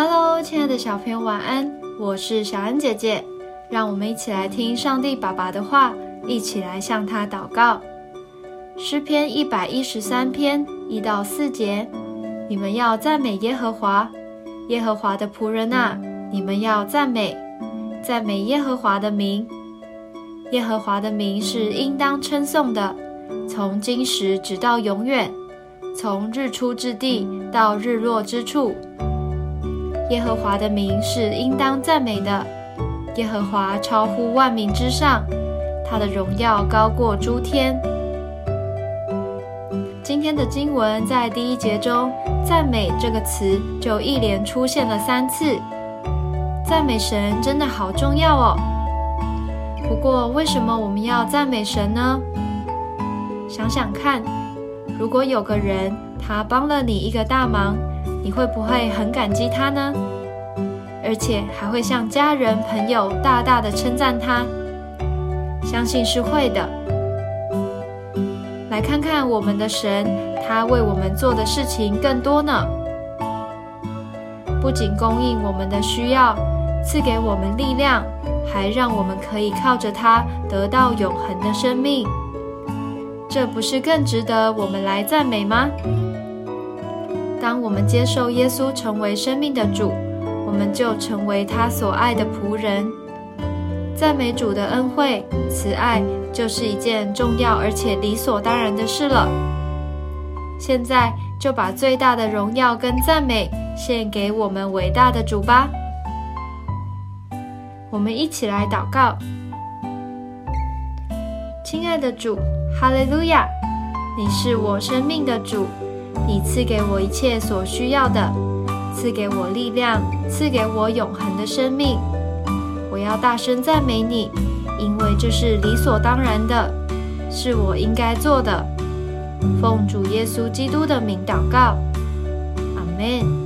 Hello，亲爱的小朋友，晚安！我是小安姐姐，让我们一起来听上帝爸爸的话，一起来向他祷告。诗篇一百一十三篇一到四节，你们要赞美耶和华，耶和华的仆人啊，你们要赞美，赞美耶和华的名。耶和华的名是应当称颂的，从今时直到永远，从日出之地到日落之处。耶和华的名是应当赞美的，耶和华超乎万民之上，他的荣耀高过诸天。今天的经文在第一节中，“赞美”这个词就一连出现了三次。赞美神真的好重要哦。不过，为什么我们要赞美神呢？想想看，如果有个人他帮了你一个大忙，你会不会很感激他呢？而且还会向家人朋友大大的称赞他，相信是会的。来看看我们的神，他为我们做的事情更多呢。不仅供应我们的需要，赐给我们力量，还让我们可以靠着他得到永恒的生命。这不是更值得我们来赞美吗？当我们接受耶稣成为生命的主，我们就成为他所爱的仆人。赞美主的恩惠、慈爱，就是一件重要而且理所当然的事了。现在就把最大的荣耀跟赞美献给我们伟大的主吧。我们一起来祷告：亲爱的主，哈利路亚！你是我生命的主。你赐给我一切所需要的，赐给我力量，赐给我永恒的生命。我要大声赞美你，因为这是理所当然的，是我应该做的。奉主耶稣基督的名祷告，阿门。